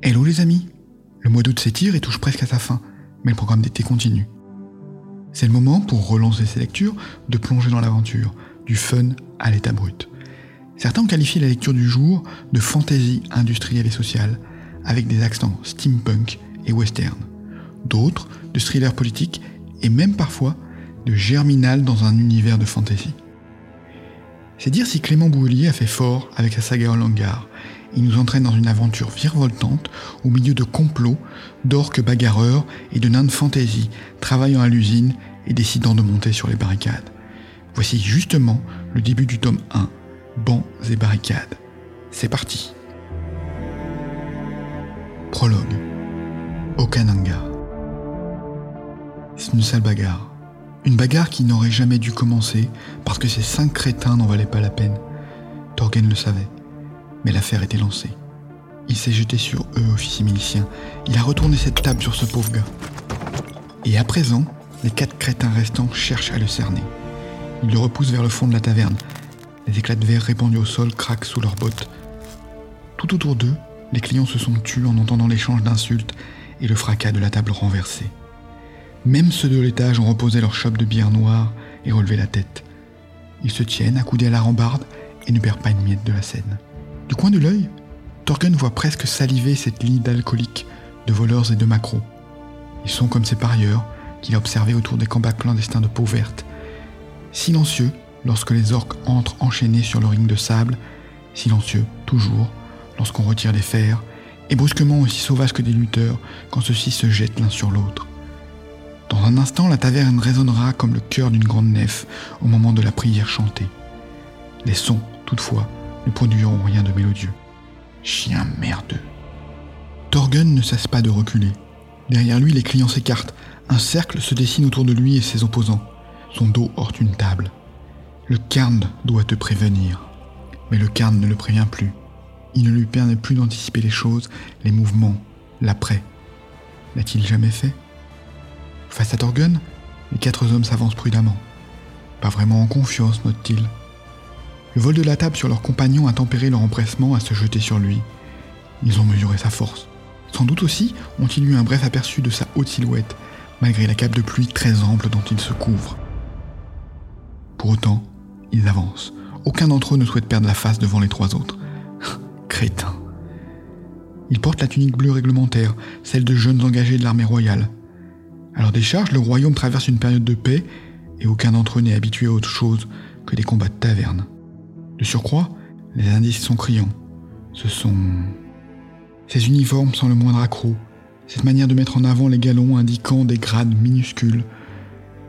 Hello les amis Le mois d'août s'étire et touche presque à sa fin, mais le programme d'été continue. C'est le moment, pour relancer ses lectures, de plonger dans l'aventure, du fun à l'état brut. Certains ont qualifié la lecture du jour de fantaisie industrielle et sociale, avec des accents steampunk et western. D'autres de thriller politique et même parfois de germinal dans un univers de fantaisie. C'est dire si Clément Bouhelier a fait fort avec sa saga en il nous entraîne dans une aventure virevoltante au milieu de complots, d'orques bagarreurs et de nains de fantaisie travaillant à l'usine et décidant de monter sur les barricades. Voici justement le début du tome 1, Bancs et barricades. C'est parti. Prologue. Okananga. C'est une sale bagarre. Une bagarre qui n'aurait jamais dû commencer parce que ces cinq crétins n'en valaient pas la peine. Torgen le savait. L'affaire était lancée. Il s'est jeté sur eux, officier milicien. Il a retourné cette table sur ce pauvre gars. Et à présent, les quatre crétins restants cherchent à le cerner. Ils le repoussent vers le fond de la taverne. Les éclats de verre répandus au sol craquent sous leurs bottes. Tout autour d'eux, les clients se sont tus en entendant l'échange d'insultes et le fracas de la table renversée. Même ceux de l'étage ont reposé leur chope de bière noire et relevé la tête. Ils se tiennent accoudés à la rambarde et ne perdent pas une miette de la scène. Du coin de l'œil, Torgen voit presque saliver cette ligne d'alcooliques, de voleurs et de macros. Ils sont comme ces parieurs qu'il a observés autour des combats clandestins de peau verte. Silencieux lorsque les orques entrent enchaînés sur le ring de sable, silencieux toujours lorsqu'on retire les fers, et brusquement aussi sauvages que des lutteurs quand ceux-ci se jettent l'un sur l'autre. Dans un instant, la taverne résonnera comme le cœur d'une grande nef au moment de la prière chantée. Les sons, toutefois, ne rien de mélodieux. Chien merdeux. Torgen ne cesse pas de reculer. Derrière lui, les clients s'écartent. Un cercle se dessine autour de lui et ses opposants. Son dos hors une table. Le Carn doit te prévenir. Mais le Carn ne le prévient plus. Il ne lui permet plus d'anticiper les choses, les mouvements, l'après. L'a-t-il jamais fait? Face à Torgen, les quatre hommes s'avancent prudemment. Pas vraiment en confiance, note-t-il. Le vol de la table sur leur compagnon a tempéré leur empressement à se jeter sur lui. Ils ont mesuré sa force. Sans doute aussi ont-ils eu un bref aperçu de sa haute silhouette, malgré la cape de pluie très ample dont il se couvre. Pour autant, ils avancent. Aucun d'entre eux ne souhaite perdre la face devant les trois autres. Crétin. Ils portent la tunique bleue réglementaire, celle de jeunes engagés de l'armée royale. À leur décharge, le royaume traverse une période de paix et aucun d'entre eux n'est habitué à autre chose que des combats de taverne. De surcroît, les indices sont criants. Ce sont... Ces uniformes sans le moindre accroc, cette manière de mettre en avant les galons indiquant des grades minuscules.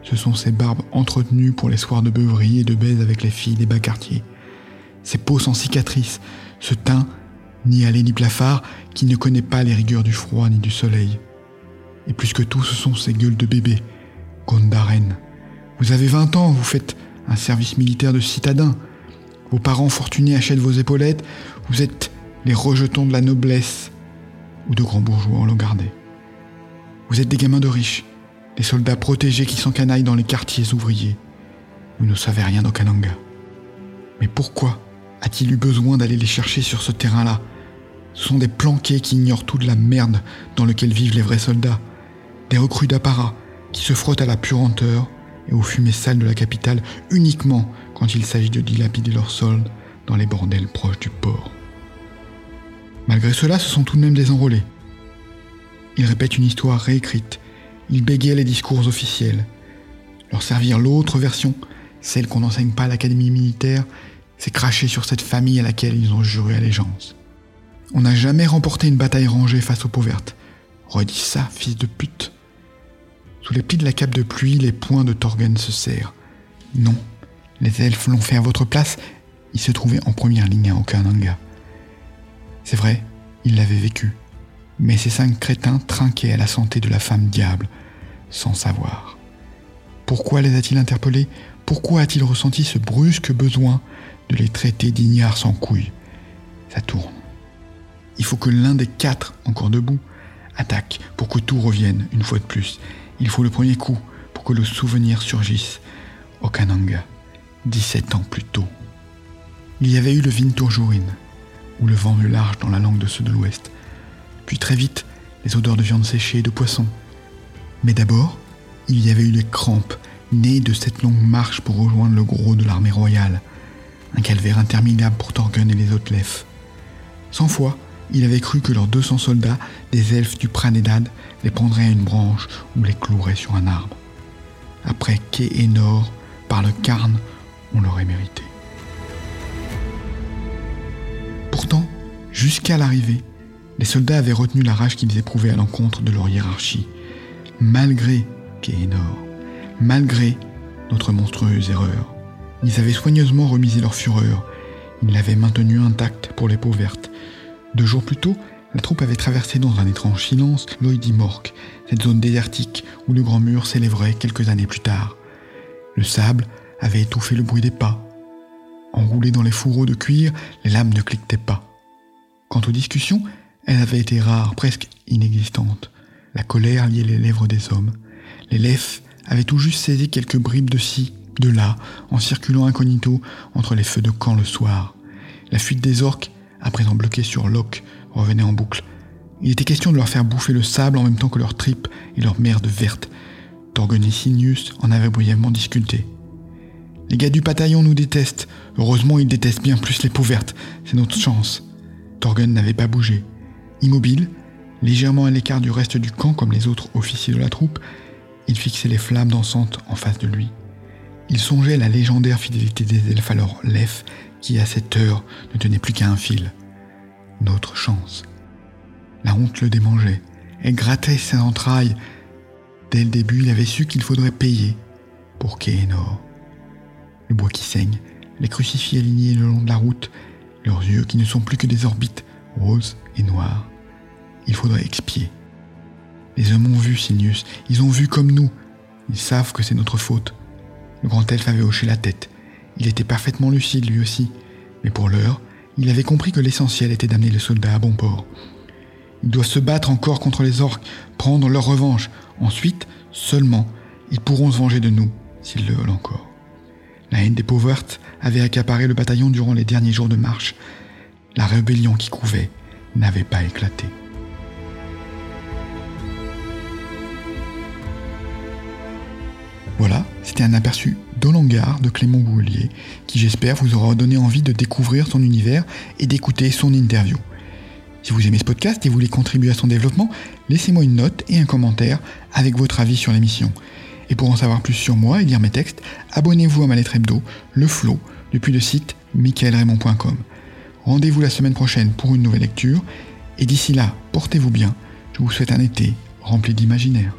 Ce sont ces barbes entretenues pour les soirs de beuverie et de baise avec les filles des bas quartiers. Ces peaux sans cicatrices, ce teint, ni allé ni plafard, qui ne connaît pas les rigueurs du froid ni du soleil. Et plus que tout, ce sont ces gueules de bébé. Gondaren. Vous avez 20 ans, vous faites un service militaire de citadin. Vos parents fortunés achètent vos épaulettes, vous êtes les rejetons de la noblesse ou de grands bourgeois en gardé. Vous êtes des gamins de riches, des soldats protégés qui s'encanaillent dans les quartiers ouvriers. Vous ne savez rien d'Okananga. Mais pourquoi a-t-il eu besoin d'aller les chercher sur ce terrain-là? Ce sont des planqués qui ignorent toute la merde dans laquelle vivent les vrais soldats, des recrues d'apparat qui se frottent à la puanteur et aux fumées sales de la capitale uniquement quand il s'agit de dilapider leurs soldes dans les bordels proches du port. Malgré cela, ce sont tout de même des enrôlés. Ils répètent une histoire réécrite, ils bégayent les discours officiels. Leur servir l'autre version, celle qu'on n'enseigne pas à l'académie militaire, c'est cracher sur cette famille à laquelle ils ont juré allégeance. On n'a jamais remporté une bataille rangée face aux pauvertes. Redis ça, fils de pute. Sous les plis de la cape de pluie, les poings de Torgen se serrent. Non, les elfes l'ont fait à votre place, il se trouvait en première ligne à Okananga. C'est vrai, il l'avait vécu, mais ces cinq crétins trinquaient à la santé de la femme diable, sans savoir. Pourquoi les a-t-il interpellés? Pourquoi a-t-il ressenti ce brusque besoin de les traiter d'ignards sans couilles? Ça tourne. Il faut que l'un des quatre, encore debout, attaque pour que tout revienne une fois de plus. Il faut le premier coup pour que le souvenir surgisse. Okananga. 17 ans plus tôt. Il y avait eu le Vinturjurin, ou le vent du large dans la langue de ceux de l'Ouest. puis très vite, les odeurs de viande séchée et de poisson. Mais d'abord, il y avait eu les crampes, nées de cette longue marche pour rejoindre le gros de l'armée royale. Un calvaire interminable pour Torgun et les Lefs. Cent fois, il avait cru que leurs 200 soldats, des elfes du Pranedad, les prendraient à une branche ou les cloueraient sur un arbre. Après Quai et Nord, par le Carne, on l'aurait mérité. Pourtant, jusqu'à l'arrivée, les soldats avaient retenu la rage qu'ils éprouvaient à l'encontre de leur hiérarchie, malgré Kéhénor, malgré notre monstrueuse erreur. Ils avaient soigneusement remisé leur fureur, ils l'avaient maintenue intacte pour les peaux vertes. Deux jours plus tôt, la troupe avait traversé dans un étrange silence l'Oïdimorque, cette zone désertique où le grand mur s'élèverait quelques années plus tard. Le sable avait étouffé le bruit des pas. Enroulées dans les fourreaux de cuir, les lames ne cliquetaient pas. Quant aux discussions, elles avaient été rares, presque inexistantes. La colère liait les lèvres des hommes. Les lèvres avaient tout juste saisi quelques bribes de ci, de là, en circulant incognito entre les feux de camp le soir. La fuite des orques, à présent bloquée sur Locke, revenait en boucle. Il était question de leur faire bouffer le sable en même temps que leurs tripes et leur merde verte. Torgon et Sinius en avaient brièvement discuté. Les gars du bataillon nous détestent. Heureusement, ils détestent bien plus les peaux vertes. C'est notre chance. Torgun n'avait pas bougé. Immobile, légèrement à l'écart du reste du camp comme les autres officiers de la troupe, il fixait les flammes dansantes en face de lui. Il songeait à la légendaire fidélité des elfes à leur lef qui, à cette heure, ne tenait plus qu'à un fil. Notre chance. La honte le démangeait. Elle grattait ses entrailles. Dès le début, il avait su qu'il faudrait payer pour Kéenor le bois qui saigne, les crucifix alignés le long de la route, leurs yeux qui ne sont plus que des orbites roses et noires. Il faudrait expier. Les hommes ont vu Sinius, ils ont vu comme nous. Ils savent que c'est notre faute. Le grand elfe avait hoché la tête. Il était parfaitement lucide lui aussi. Mais pour l'heure, il avait compris que l'essentiel était d'amener le soldat à bon port. Ils doivent se battre encore contre les orques, prendre leur revanche. Ensuite, seulement, ils pourront se venger de nous, s'ils le veulent encore. La haine des pauvres avait accaparé le bataillon durant les derniers jours de marche. La rébellion qui couvait n'avait pas éclaté. Voilà, c'était un aperçu d'Olangar de Clément Boulier, qui j'espère vous aura donné envie de découvrir son univers et d'écouter son interview. Si vous aimez ce podcast et voulez contribuer à son développement, laissez-moi une note et un commentaire avec votre avis sur l'émission. Et pour en savoir plus sur moi et lire mes textes, abonnez-vous à ma lettre hebdo, Le Flow, depuis le site michaelraymond.com. Rendez-vous la semaine prochaine pour une nouvelle lecture, et d'ici là, portez-vous bien, je vous souhaite un été rempli d'imaginaire.